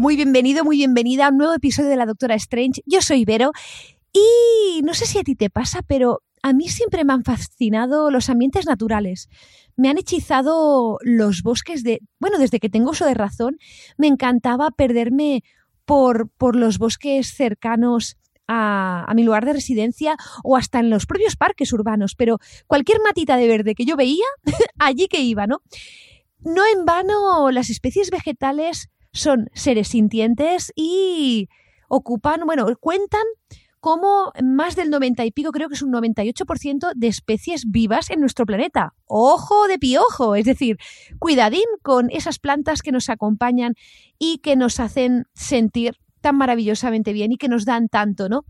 Muy bienvenido, muy bienvenida a un nuevo episodio de la Doctora Strange. Yo soy Vero y no sé si a ti te pasa, pero a mí siempre me han fascinado los ambientes naturales. Me han hechizado los bosques de... Bueno, desde que tengo uso de razón, me encantaba perderme por, por los bosques cercanos a, a, mi lugar de residencia o hasta en los propios parques urbanos, pero cualquier matita de verde que yo veía, allí que iba, ¿no? No en vano las especies vegetales son seres sintientes y ocupan, bueno, cuentan como más del 90 y pico, creo que es un 98% de especies vivas en nuestro planeta. Ojo de piojo, es decir, cuidadín con esas plantas que nos acompañan y que nos hacen sentir tan maravillosamente bien y que nos dan tanto, ¿no?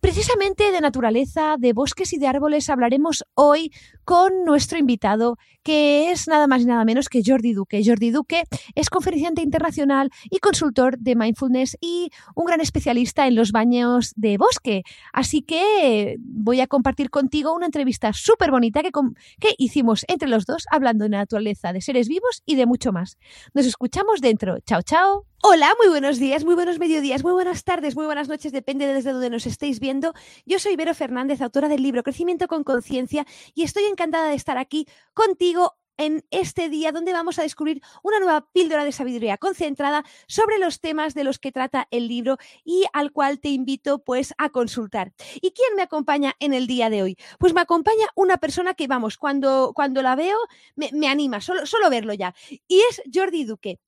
Precisamente de naturaleza, de bosques y de árboles hablaremos hoy con nuestro invitado, que es nada más y nada menos que Jordi Duque. Jordi Duque es conferenciante internacional y consultor de mindfulness y un gran especialista en los baños de bosque. Así que voy a compartir contigo una entrevista súper bonita que, que hicimos entre los dos hablando de naturaleza, de seres vivos y de mucho más. Nos escuchamos dentro. Chao, chao. Hola, muy buenos días, muy buenos mediodías, muy buenas tardes, muy buenas noches, depende de desde donde nos estéis viendo. Yo soy Vero Fernández, autora del libro Crecimiento con Conciencia, y estoy encantada de estar aquí contigo en este día donde vamos a descubrir una nueva píldora de sabiduría concentrada sobre los temas de los que trata el libro y al cual te invito pues a consultar. ¿Y quién me acompaña en el día de hoy? Pues me acompaña una persona que vamos, cuando, cuando la veo me, me anima, solo, solo verlo ya, y es Jordi Duque.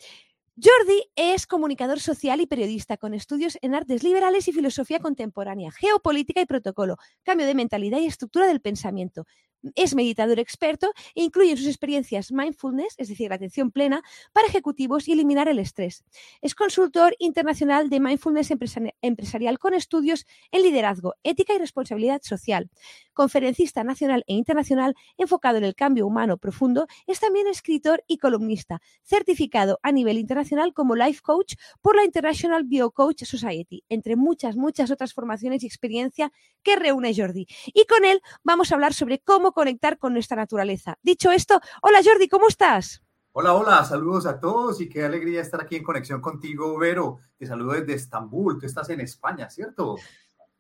Jordi es comunicador social y periodista con estudios en artes liberales y filosofía contemporánea, geopolítica y protocolo, cambio de mentalidad y estructura del pensamiento. Es meditador experto e incluye en sus experiencias mindfulness, es decir, la atención plena, para ejecutivos y eliminar el estrés. Es consultor internacional de mindfulness empresarial con estudios en liderazgo, ética y responsabilidad social. Conferencista nacional e internacional enfocado en el cambio humano profundo, es también escritor y columnista, certificado a nivel internacional como Life Coach por la International Biocoach Society, entre muchas, muchas otras formaciones y experiencia que reúne Jordi. Y con él vamos a hablar sobre cómo conectar con nuestra naturaleza. Dicho esto, hola Jordi, ¿cómo estás? Hola, hola, saludos a todos y qué alegría estar aquí en conexión contigo, Vero. Te saludo desde Estambul, tú estás en España, ¿cierto?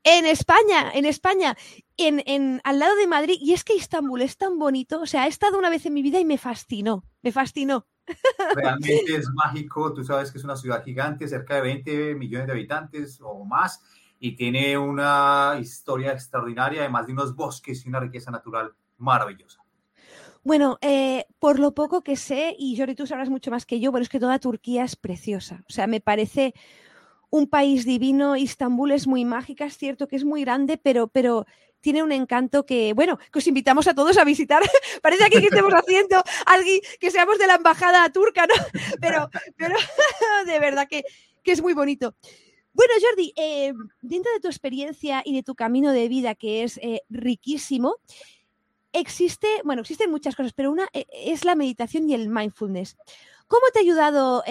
En España, en España, en, en, al lado de Madrid. Y es que Estambul es tan bonito, o sea, he estado una vez en mi vida y me fascinó, me fascinó. Realmente es mágico, tú sabes que es una ciudad gigante, cerca de 20 millones de habitantes o más, y tiene una historia extraordinaria, además de unos bosques y una riqueza natural maravillosa. Bueno, eh, por lo poco que sé, y Jordi, tú sabrás mucho más que yo, bueno, es que toda Turquía es preciosa. O sea, me parece un país divino. Istambul es muy mágica, es cierto que es muy grande, pero, pero tiene un encanto que, bueno, que os invitamos a todos a visitar. Parece aquí que estemos haciendo alguien que seamos de la embajada turca, ¿no? Pero, pero de verdad que, que es muy bonito. Bueno, Jordi, eh, dentro de tu experiencia y de tu camino de vida, que es eh, riquísimo, existe, bueno, existen muchas cosas, pero una eh, es la meditación y el mindfulness. ¿Cómo te ha ayudado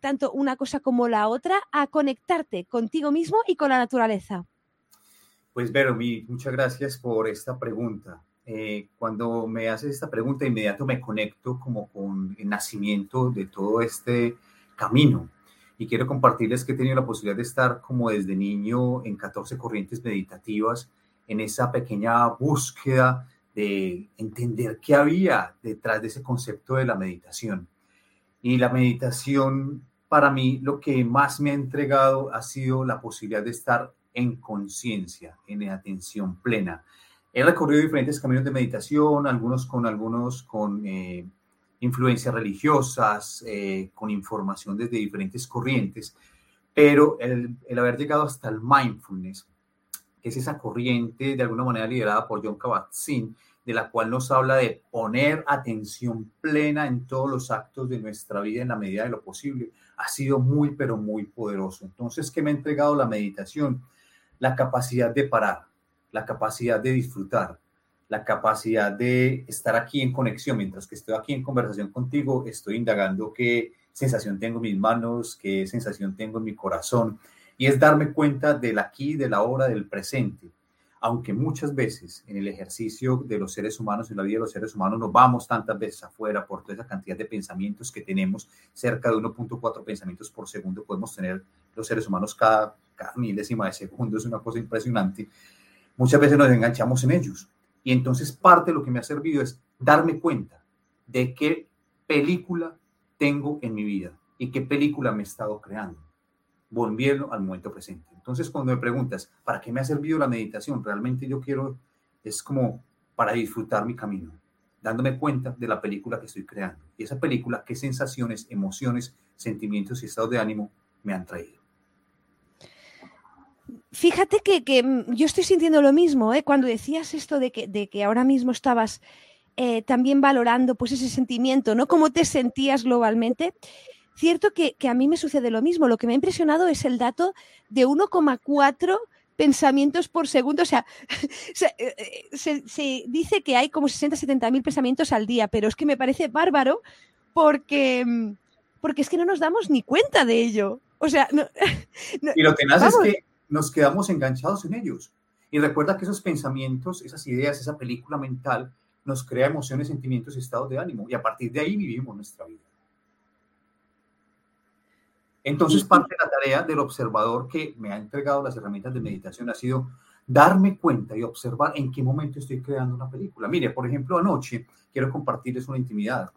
tanto una cosa como la otra a conectarte contigo mismo y con la naturaleza? Pues Vero, muchas gracias por esta pregunta. Cuando me haces esta pregunta, inmediato me conecto como con el nacimiento de todo este camino. Y quiero compartirles que he tenido la posibilidad de estar como desde niño en 14 corrientes meditativas, en esa pequeña búsqueda de entender qué había detrás de ese concepto de la meditación. Y la meditación, para mí, lo que más me ha entregado ha sido la posibilidad de estar en conciencia, en atención plena. He recorrido diferentes caminos de meditación, algunos con algunos con eh, influencias religiosas, eh, con información desde diferentes corrientes, pero el, el, haber llegado hasta el mindfulness, que es esa corriente de alguna manera liderada por John Kabat-Zinn, de la cual nos habla de poner atención plena en todos los actos de nuestra vida en la medida de lo posible, ha sido muy, pero muy poderoso. Entonces, ¿qué me ha entregado la meditación? La capacidad de parar, la capacidad de disfrutar, la capacidad de estar aquí en conexión. Mientras que estoy aquí en conversación contigo, estoy indagando qué sensación tengo en mis manos, qué sensación tengo en mi corazón. Y es darme cuenta del aquí, de la hora, del presente aunque muchas veces en el ejercicio de los seres humanos, en la vida de los seres humanos, nos vamos tantas veces afuera por toda esa cantidad de pensamientos que tenemos, cerca de 1.4 pensamientos por segundo podemos tener los seres humanos cada, cada milésima de segundo, es una cosa impresionante. Muchas veces nos enganchamos en ellos. Y entonces parte de lo que me ha servido es darme cuenta de qué película tengo en mi vida y qué película me he estado creando volviendo al momento presente. Entonces, cuando me preguntas, ¿para qué me ha servido la meditación? Realmente yo quiero, es como para disfrutar mi camino, dándome cuenta de la película que estoy creando. Y esa película, qué sensaciones, emociones, sentimientos y estados de ánimo me han traído. Fíjate que, que yo estoy sintiendo lo mismo, ¿eh? cuando decías esto de que, de que ahora mismo estabas eh, también valorando pues ese sentimiento, ¿no? Cómo te sentías globalmente cierto que, a mí me sucede lo mismo. Lo que me ha impresionado es el dato de 1,4 pensamientos por segundo. O sea, eh, eh, se, dice que hay como 60, 70 mil pensamientos al día, pero es que me parece bárbaro porque, mm, porque es que no nos damos ni cuenta de ello. O sea, y lo tenaz es que nos quedamos enganchados en ellos. Y recuerda que esos pensamientos, esas ideas, esa película mental nos crea emociones, sentimientos y estados de ánimo. Y a partir de ahí vivimos nuestra vida. Entonces, parte de la tarea del observador que me ha entregado las herramientas de meditación ha sido darme cuenta y observar en qué momento estoy creando una película. Mire, por ejemplo, anoche quiero compartirles una intimidad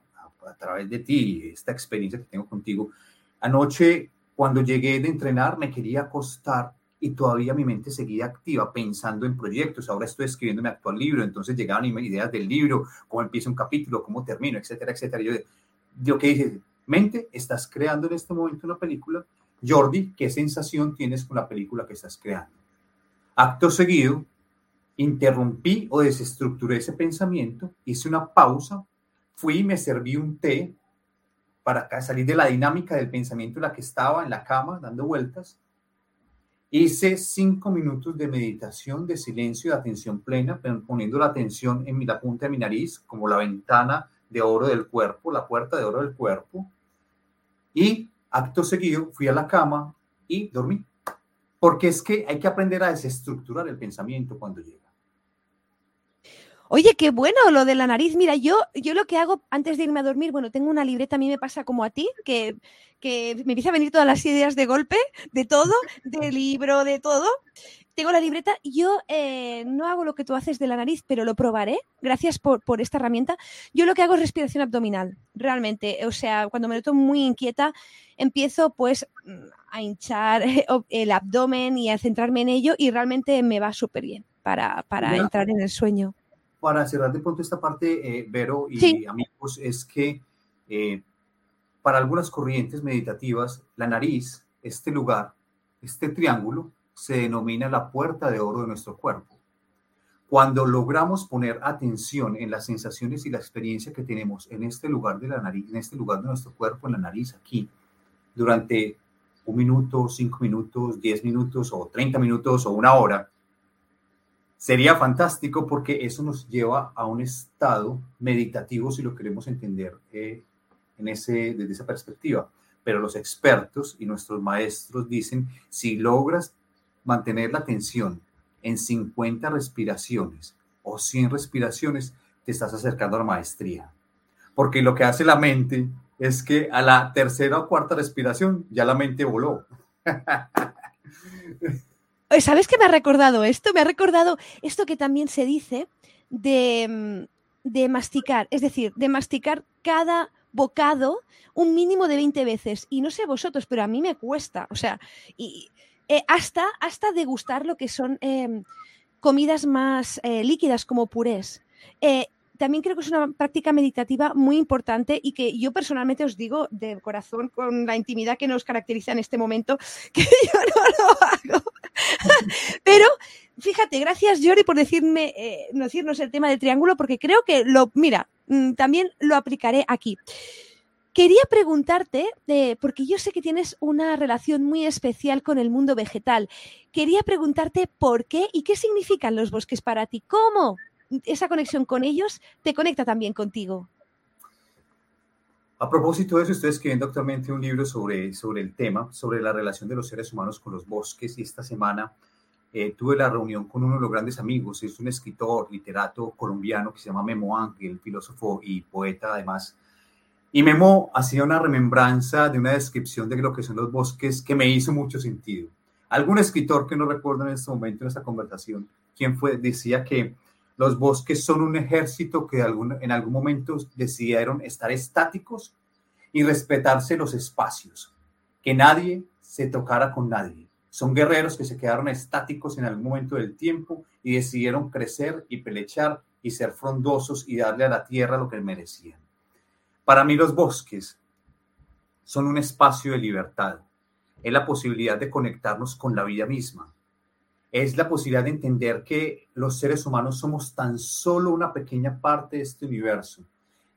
a, través de ti, esta experiencia que tengo contigo. Anoche, cuando llegué de entrenar, me quería acostar y todavía mi mente seguía activa pensando en proyectos. Ahora estoy escribiendo mi actual libro, entonces llegaban ideas del libro, cómo empieza un capítulo, cómo termino, etcétera, etcétera. Yo, yo qué dije, mente, estás creando en este momento una película. Jordi, ¿qué sensación tienes con la película que estás creando? Acto seguido, interrumpí o desestructuré ese pensamiento, hice una pausa, fui y me serví un té para salir de la dinámica del pensamiento en la que estaba en la cama dando vueltas. Hice cinco minutos de meditación, de silencio, de atención plena, poniendo la atención en la punta de mi nariz, como la ventana de oro del cuerpo, la puerta de oro del cuerpo. Y acto seguido fui a la cama y dormí. Porque es que hay que aprender a desestructurar el pensamiento cuando llega. Oye, qué bueno lo de la nariz. Mira, yo, yo lo que hago antes de irme a dormir, bueno, tengo una libreta, a mí me pasa como a ti, que, que me empieza a venir todas las ideas de golpe, de todo, de libro, de todo tengo la libreta. Yo eh, no hago lo que tú haces de la nariz, pero lo probaré. Gracias por, por, esta herramienta. Yo lo que hago es respiración abdominal, realmente. O sea, cuando me noto muy inquieta, empiezo pues a hinchar el abdomen y a centrarme en ello y realmente me va súper bien para, para entrar en el sueño. Para cerrar de pronto esta parte, eh, Vero y amigos, es que eh, para algunas corrientes meditativas, la nariz, este lugar, este triángulo, se denomina la puerta de oro de nuestro cuerpo. Cuando logramos poner atención en las sensaciones y la experiencia que tenemos en este lugar de la nariz, en este lugar de nuestro cuerpo, en la nariz, aquí, durante un minuto, cinco minutos, diez minutos o treinta minutos o una hora, sería fantástico porque eso nos lleva a un estado meditativo si lo queremos entender eh, en ese, desde esa perspectiva. Pero los expertos y nuestros maestros dicen, si logras mantener la tensión en 50 respiraciones o 100 respiraciones, te estás acercando a la maestría. Porque lo que hace la mente es que a la tercera o cuarta respiración ya la mente voló. ¿Sabes qué me ha recordado esto? Me ha recordado esto que también se dice de, mm, masticar, es decir, de masticar cada bocado un mínimo de 20 veces. Y no sé vosotros, pero a mí me cuesta. O sea, y eh, hasta, hasta degustar lo que son em, comidas más eh, líquidas como purés. También creo que es una práctica meditativa muy importante y que yo personalmente os digo de corazón, con la intimidad que nos caracteriza en este momento, que yo no lo hago. Pero fíjate, gracias Jordi por decirme, decirnos el tema del triángulo, porque creo que lo, mira, mm, también lo aplicaré aquí. Quería preguntarte, eh, porque yo sé que tienes una relación muy especial con el mundo vegetal, quería preguntarte por qué y qué significan los bosques para ti, cómo esa conexión con ellos te conecta también contigo. A propósito de eso, estoy escribiendo actualmente un libro sobre, sobre el tema, sobre la relación de los seres humanos con los bosques y esta semana eh, tuve la reunión con uno de los grandes amigos, es un escritor, literato colombiano que se llama Memo Ángel, filósofo y poeta además, y Memo hacía una remembranza de una descripción de lo que son los bosques que me hizo mucho sentido. Algún escritor que no recuerdo en este momento en esta conversación, quien fue, decía que los bosques son un ejército que en algún momento decidieron estar estáticos y respetarse los espacios, que nadie se tocara con nadie. Son guerreros que se quedaron estáticos en algún momento del tiempo y decidieron crecer y pelechar y ser frondosos y darle a la tierra lo que merecían. Para mí los bosques son un espacio de libertad. Es la posibilidad de conectarnos con la vida misma. Es la posibilidad de entender que los seres humanos somos tan solo una pequeña parte de este universo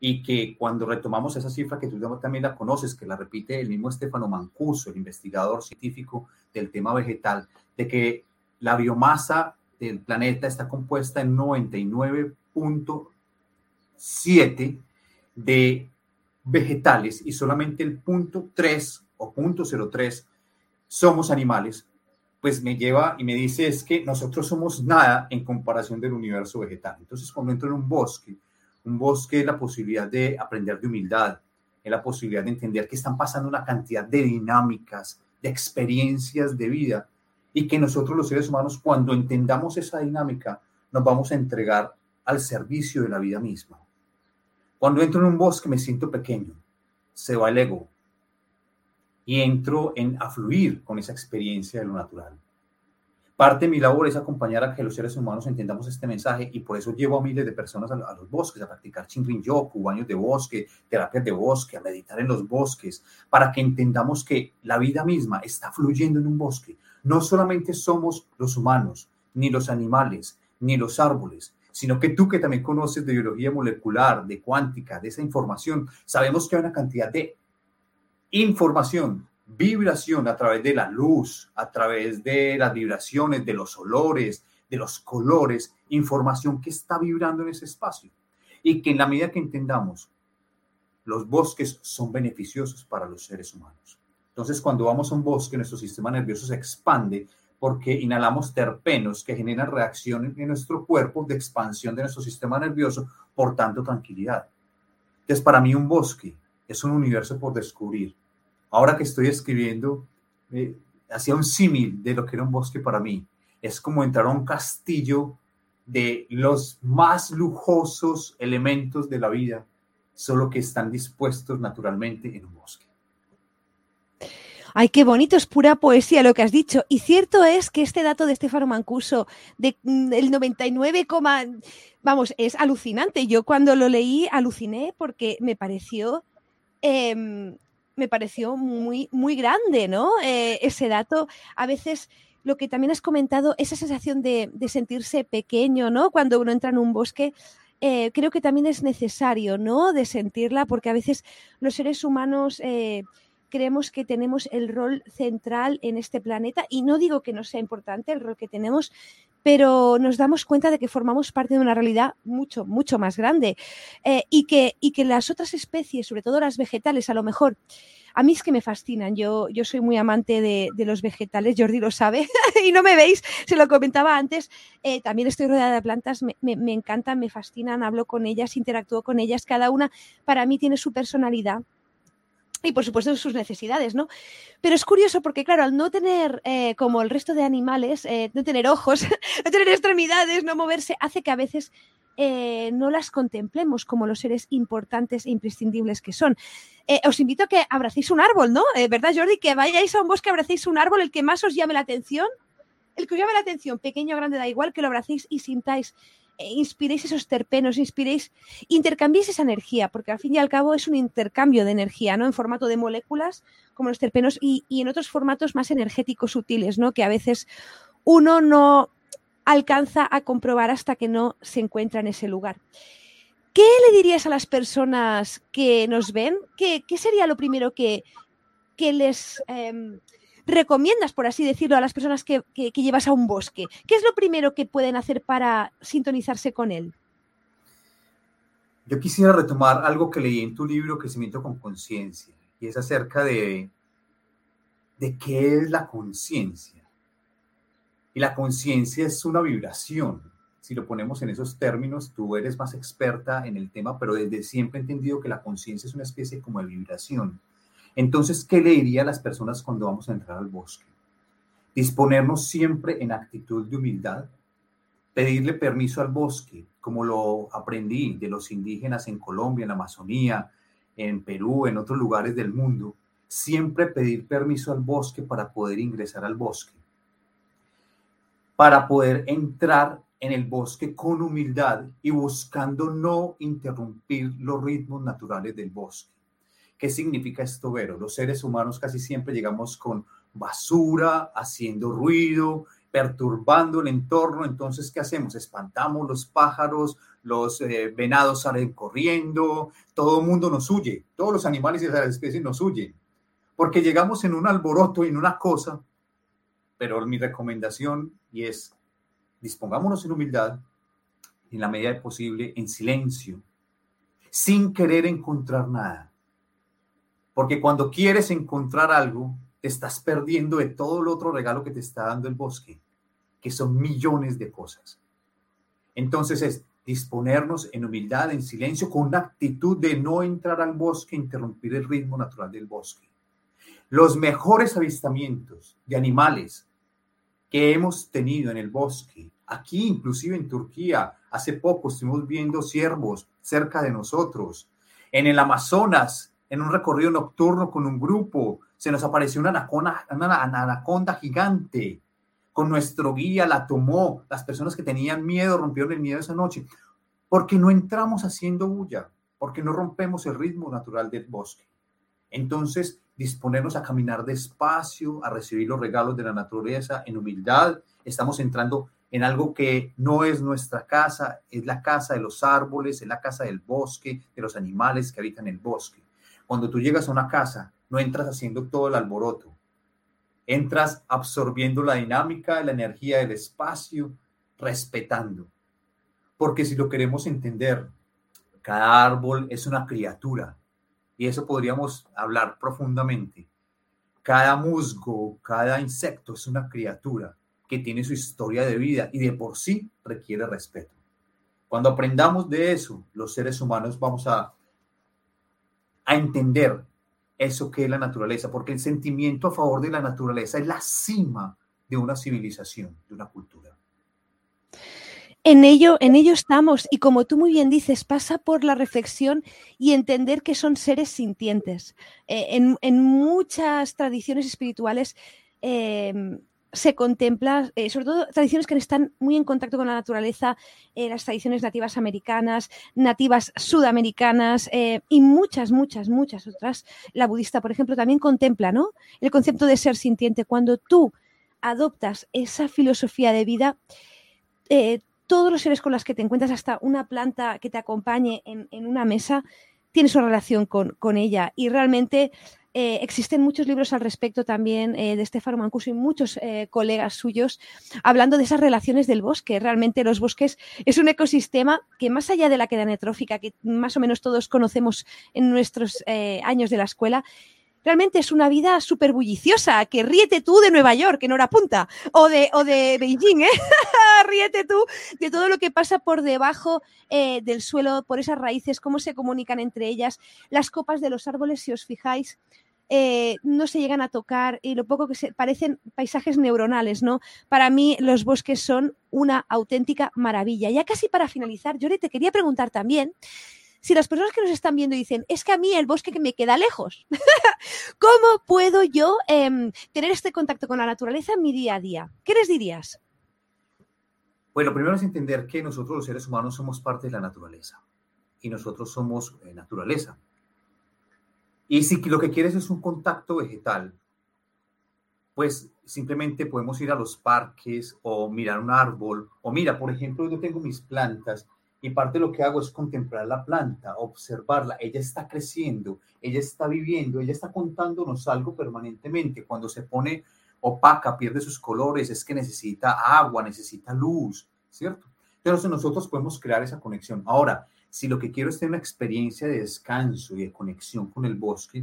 y que cuando retomamos esa cifra que tú también la conoces, que la repite el mismo Estefano Mancuso, el investigador científico del tema vegetal, de que la biomasa del planeta está compuesta en 99.7 de vegetales y solamente el punto 3 o punto 03 somos animales, pues me lleva y me dice es que nosotros somos nada en comparación del universo vegetal. Entonces, cuando entro en un bosque, un bosque es la posibilidad de aprender de humildad, es la posibilidad de entender que están pasando una cantidad de dinámicas, de experiencias de vida y que nosotros los seres humanos, cuando entendamos esa dinámica, nos vamos a entregar al servicio de la vida misma. Cuando entro en un bosque me siento pequeño, se va el ego y entro en a fluir con esa experiencia de lo natural. Parte de mi labor es acompañar a que los seres humanos entendamos este mensaje y por eso llevo a miles de personas a, los bosques, a practicar Shinrin-yoku, baños de bosque, terapias de bosque, a meditar en los bosques, para que entendamos que la vida misma está fluyendo en un bosque. No solamente somos los humanos, ni los animales, ni los árboles, sino que tú que también conoces de biología molecular, de cuántica, de esa información, sabemos que hay una cantidad de información, vibración a través de la luz, a través de las vibraciones, de los olores, de los colores, información que está vibrando en ese espacio. Y que en la medida que entendamos, los bosques son beneficiosos para los seres humanos. Entonces, cuando vamos a un bosque, nuestro sistema nervioso se expande porque inhalamos terpenos que generan reacciones en nuestro cuerpo de expansión de nuestro sistema nervioso, por tanto tranquilidad. Entonces, para mí un bosque es un universo por descubrir. Ahora que estoy escribiendo, eh, hacía un símil de lo que era un bosque para mí. Es como entrar a un castillo de los más lujosos elementos de la vida, solo que están dispuestos naturalmente en un bosque. Ay, qué bonito, es pura poesía lo que has dicho. Y cierto es que este dato de Estefano Mancuso, de, mm, el 99, vamos, es alucinante. Yo cuando lo leí aluciné porque me pareció, em, me pareció muy, muy grande, ¿no? Eh, ese dato, a veces lo que también has comentado, esa sensación de, sentirse pequeño, ¿no? Cuando uno entra en un bosque, eh, creo que también es necesario, ¿no? De sentirla, porque a veces los seres humanos eh, creemos que tenemos el rol central en este planeta y no digo que no sea importante el rol que tenemos, pero nos damos cuenta de que formamos parte de una realidad mucho, mucho más grande eh, y, que, y que las otras especies, sobre todo las vegetales, a lo mejor, a mí es que me fascinan. Yo, yo soy muy amante de, los vegetales, Jordi lo sabe, y no me veis, se lo comentaba antes. Eh, también estoy rodeada de plantas, me, me encantan, me fascinan, hablo con ellas, interactúo con ellas. Cada una para mí tiene su personalidad y por supuesto sus necesidades, ¿no? Pero es curioso porque, claro, al no tener, eh, como el resto de animales, eh, no tener ojos, no tener extremidades, no moverse, hace que a veces eh, no las contemplemos como los seres importantes e imprescindibles que son. Os invito a que abracéis un árbol, ¿no? Eh, ¿Verdad, Jordi? Que vayáis a un bosque, abracéis un árbol, el que más os llame la atención. El que os llame la atención, pequeño o grande, da igual, que lo abracéis y sintáis inspiréis esos terpenos, inspiréis, intercambiéis esa energía, porque al fin y al cabo es un intercambio de energía, ¿no? En formato de moléculas, como los terpenos, y, y en otros formatos más energéticos sutiles, ¿no? Que a veces uno no alcanza a comprobar hasta que no se encuentra en ese lugar. ¿Qué le dirías a las personas que nos ven? ¿Qué, qué sería lo primero que, que les eh, recomiendas, por así decirlo, a las personas que, llevas a un bosque? ¿Qué es lo primero que pueden hacer para sintonizarse con él? Yo quisiera retomar algo que leí en tu libro, Crecimiento con Conciencia, y es acerca de, de qué es la conciencia. Y la conciencia es una vibración. Si lo ponemos en esos términos, tú eres más experta en el tema, pero desde siempre he entendido que la conciencia es una especie como de vibración. Entonces, ¿qué le diría a las personas cuando vamos a entrar al bosque? Disponernos siempre en actitud de humildad, pedirle permiso al bosque, como lo aprendí de los indígenas en Colombia, en Amazonía, en Perú, en otros lugares del mundo, siempre pedir permiso al bosque para poder ingresar al bosque, para poder entrar en el bosque con humildad y buscando no interrumpir los ritmos naturales del bosque. ¿Qué significa esto, Vero? Los seres humanos casi siempre llegamos con basura, haciendo ruido, perturbando el entorno. Entonces, ¿qué hacemos? Espantamos los pájaros, los eh, venados salen corriendo, todo el mundo nos huye, todos los animales y las especies nos huyen, porque llegamos en un alboroto y en una cosa. Pero mi recomendación y es, dispongámonos en humildad, en la medida de posible, en silencio, sin querer encontrar nada porque cuando quieres encontrar algo, te estás perdiendo de todo el otro regalo que te está dando el bosque, que son millones de cosas. Entonces es disponernos en humildad, en silencio, con una actitud de no entrar al bosque, interrumpir el ritmo natural del bosque. Los mejores avistamientos de animales que hemos tenido en el bosque, aquí inclusive en Turquía, hace poco estuvimos viendo ciervos cerca de nosotros. En el Amazonas en un recorrido nocturno con un grupo, se nos apareció una anaconda, gigante. Con nuestro guía la tomó. Las personas que tenían miedo rompieron el miedo esa noche. Porque no entramos haciendo bulla, porque no rompemos el ritmo natural del bosque. Entonces, disponernos a caminar despacio, a recibir los regalos de la naturaleza en humildad. Estamos entrando en algo que no es nuestra casa, es la casa de los árboles, es la casa del bosque, de los animales que habitan el bosque. Cuando tú llegas a una casa, no entras haciendo todo el alboroto. Entras absorbiendo la dinámica, la energía del espacio, respetando. Porque si lo queremos entender, cada árbol es una criatura. Y eso podríamos hablar profundamente. Cada musgo, cada insecto es una criatura que tiene su historia de vida y de por sí requiere respeto. Cuando aprendamos de eso, los seres humanos vamos a a entender eso que es la naturaleza, porque el sentimiento a favor de la naturaleza es la cima de una civilización, de una cultura. En ello, en ello estamos, y como tú muy bien dices, pasa por la reflexión y entender que son seres sintientes. Eh, en, en, muchas tradiciones espirituales eh, se contempla, eh, sobre todo tradiciones que están muy en contacto con la naturaleza, eh, las tradiciones nativas americanas, nativas sudamericanas eh, y muchas, muchas, muchas otras. La budista, por ejemplo, también contempla ¿no? el concepto de ser sintiente. Cuando tú adoptas esa filosofía de vida, todos los seres con los que te encuentras, hasta una planta que te acompañe en, en una mesa, tienes una relación con, con ella y realmente eh, existen muchos libros al respecto también eh, de Stefano Mancuso y muchos eh, colegas suyos hablando de esas relaciones del bosque. Realmente los bosques es un ecosistema que más allá de la cadena trófica que más o menos todos conocemos en nuestros años de la escuela, realmente es una vida súper bulliciosa, que ríete tú de Nueva York, en hora punta, o de, o de Beijing, ríete tú de todo lo que pasa por debajo del suelo, por esas raíces, cómo se comunican entre ellas, las copas de los árboles, si os fijáis, eh, no se llegan a tocar y lo poco que se parecen paisajes neuronales, ¿no? Para mí los bosques son una auténtica maravilla. Ya casi para finalizar, Jordi, te quería preguntar también si las personas que nos están viendo dicen, es que a mí el bosque que me queda lejos, ¿cómo puedo yo em, tener este contacto con la naturaleza en mi día a día? ¿Qué les dirías? Bueno, primero es entender que nosotros los seres humanos somos parte de la naturaleza y nosotros somos eh, naturaleza. Y si lo que quieres es un contacto vegetal, pues simplemente podemos ir a los parques o mirar un árbol o mira, por ejemplo, yo tengo mis plantas y parte de lo que hago es contemplar la planta, observarla. Ella está creciendo, ella está viviendo, ella está contándonos algo permanentemente. Cuando se pone opaca, pierde sus colores, es que necesita agua, necesita luz, ¿cierto? Entonces nosotros podemos crear esa conexión. Ahora, si lo que quiero es tener una experiencia de descanso y de conexión con el bosque,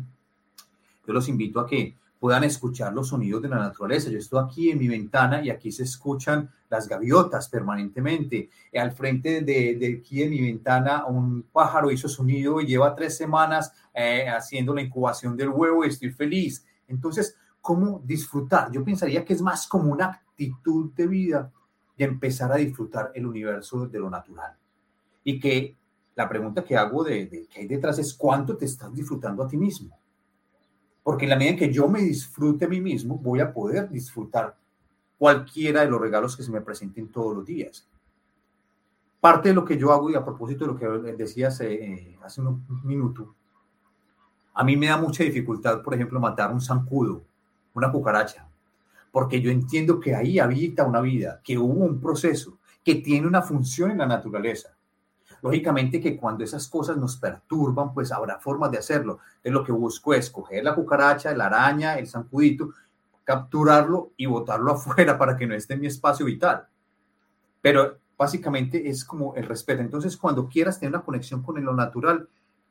yo los invito a que puedan escuchar los sonidos de la naturaleza. Yo estoy aquí en mi ventana y aquí se escuchan las gaviotas permanentemente. Al frente de, aquí en mi ventana un pájaro hizo sonido y lleva tres semanas eh, haciendo la incubación del huevo y estoy feliz. Entonces, ¿cómo disfrutar? Yo pensaría que es más como una actitud de vida de empezar a disfrutar el universo de lo natural. Y que la pregunta que hago de, de que hay detrás es cuánto te estás disfrutando a ti mismo porque en la medida en que yo me disfrute a mí mismo, voy a poder disfrutar cualquiera de los regalos que se me presenten todos los días. Parte de lo que yo hago, y a propósito de lo que decías eh, hace un minuto, a mí me da mucha dificultad, por ejemplo, matar un zancudo, una cucaracha, porque yo entiendo que ahí habita una vida, que hubo un proceso, que tiene una función en la naturaleza. Lógicamente que cuando esas cosas nos perturban, pues habrá formas de hacerlo. Entonces lo que busco es coger la cucaracha, la araña, el zancudito, capturarlo y botarlo afuera para que no esté en mi espacio vital. Pero básicamente es como el respeto. Entonces, cuando quieras tener una conexión con lo natural,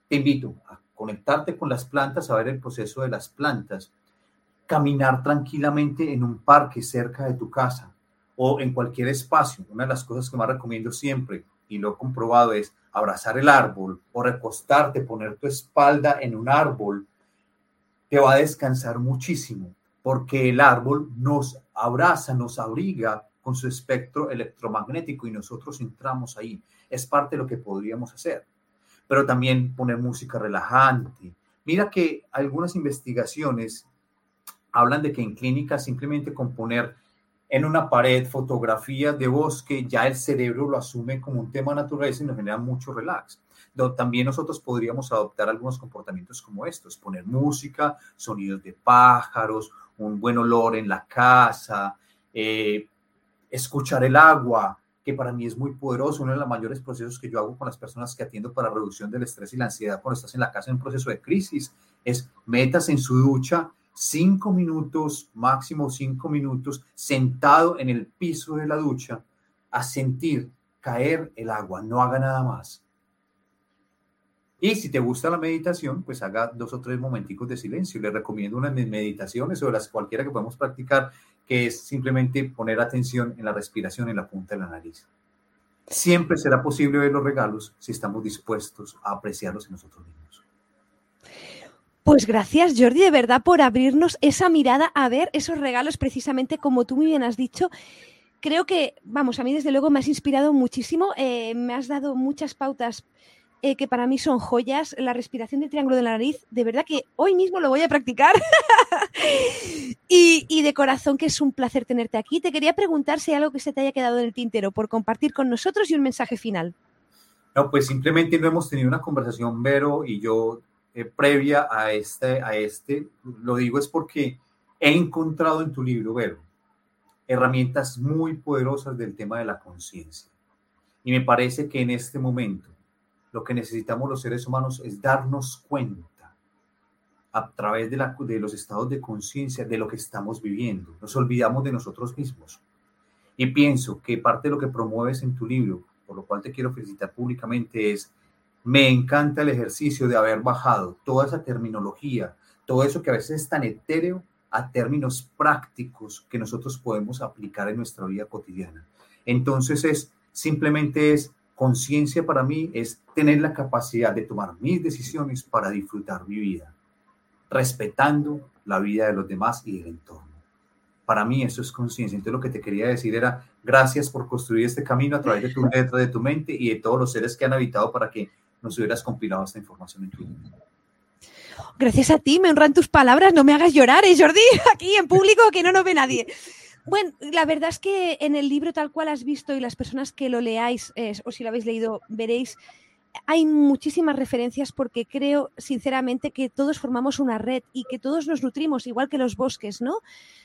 te invito a conectarte con las plantas, a ver el proceso de las plantas, caminar tranquilamente en un parque cerca de tu casa o en cualquier espacio. Una de las cosas que más recomiendo siempre, y lo comprobado, es abrazar el árbol o recostarte, poner tu espalda en un árbol, te va a descansar muchísimo, porque el árbol nos abraza, nos abriga con su espectro electromagnético y nosotros entramos ahí. Es parte de lo que podríamos hacer. Pero también poner música relajante. Mira que algunas investigaciones hablan de que en clínicas simplemente con poner en una pared fotografías de bosque, ya el cerebro lo asume como un tema natural y nos genera mucho relax. También nosotros podríamos adoptar algunos comportamientos como estos, poner música, sonidos de pájaros, un buen olor en la casa, eh, escuchar el agua, que para mí es muy poderoso. Uno de los mayores procesos que yo hago con las personas que atiendo para reducción del estrés y la ansiedad cuando estás en la casa en un proceso de crisis es metas en su ducha cinco minutos, máximo cinco minutos, sentado en el piso de la ducha a sentir caer el agua, no haga nada más. Y si te gusta la meditación, pues haga dos o tres momenticos de silencio. Le recomiendo unas meditaciones o las cualquiera que podemos practicar, que es simplemente poner atención en la respiración en la punta de la nariz. Siempre será posible ver los regalos si estamos dispuestos a apreciarlos en nosotros mismos. Pues gracias, Jordi, de verdad, por abrirnos esa mirada a ver esos regalos, precisamente como tú muy bien has dicho. Creo que, vamos, a mí desde luego me has inspirado muchísimo, eh, me has dado muchas pautas eh, que para mí son joyas. La respiración del triángulo de la nariz, de verdad que hoy mismo lo voy a practicar. y, y, de corazón que es un placer tenerte aquí. Te quería preguntar si hay algo que se te haya quedado en el tintero por compartir con nosotros y un mensaje final. No, pues simplemente no hemos tenido una conversación, Vero y yo, eh, previa a este, a este, lo digo es porque he encontrado en tu libro, Vero, herramientas muy poderosas del tema de la conciencia. Y me parece que en este momento lo que necesitamos los seres humanos es darnos cuenta a través de, la, de los estados de conciencia de lo que estamos viviendo. Nos olvidamos de nosotros mismos. Y pienso que parte de lo que promueves en tu libro, por lo cual te quiero felicitar públicamente, es me encanta el ejercicio de haber bajado toda esa terminología, todo eso que a veces es tan etéreo a términos prácticos que nosotros podemos aplicar en nuestra vida cotidiana. Entonces es simplemente es conciencia para mí es tener la capacidad de tomar mis decisiones para disfrutar mi vida. respetando la vida de los demás y el entorno. Para mí eso es conciencia. Entonces lo que te quería decir era gracias por construir este camino a través de tu letra, de tu mente y de todos los seres que han habitado para que nos hubieras compilado esta información en vida. Gracias a ti, me honran tus palabras, no me hagas llorar, ¿eh, Jordi? Aquí en público que no nos ve nadie. Bueno, la verdad es que en el libro tal cual has visto y las personas que lo leáis o si lo habéis leído veréis, hay muchísimas referencias porque creo sinceramente que todos formamos una red y que todos nos nutrimos, igual que los bosques, ¿no?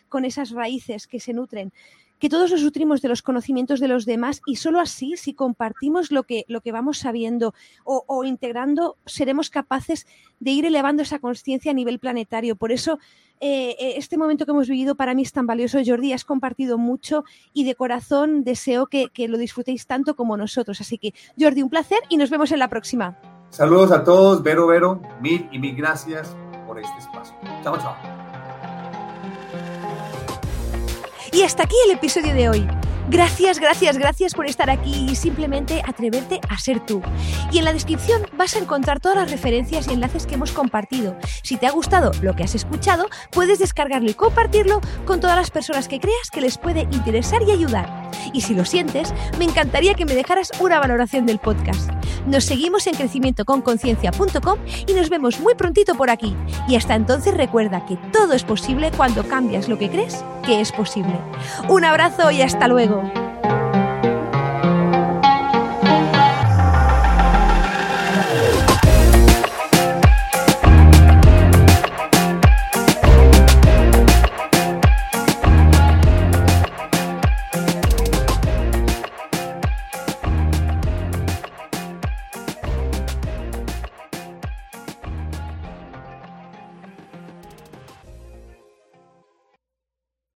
Con esas raíces que se nutren que todos nos nutrimos de los conocimientos de los demás y solo así, si compartimos lo que, lo que vamos sabiendo o, integrando, seremos capaces de ir elevando esa conciencia a nivel planetario. Por eso, eh, eh, este momento que hemos vivido para mí es tan valioso. Jordi, has compartido mucho y de corazón deseo que, que lo disfrutéis tanto como nosotros. Así que, Jordi, un placer y nos vemos en la próxima. Saludos a todos, Vero, Vero, mil y mil gracias por este espacio. Chao, chao. Y hasta aquí el episodio de hoy. Gracias, gracias, gracias por estar aquí y simplemente atreverte a ser tú. Y en la descripción vas a encontrar todas las referencias y enlaces que hemos compartido. Si te ha gustado lo que has escuchado, puedes descargarlo y compartirlo con todas las personas que creas que les puede interesar y ayudar. Y si lo sientes, me encantaría que me dejaras una valoración del podcast. Nos seguimos en crecimientoconconciencia.com y nos vemos muy prontito por aquí. Y hasta entonces recuerda que todo es posible cuando cambias lo que crees que es posible. Un abrazo y hasta luego.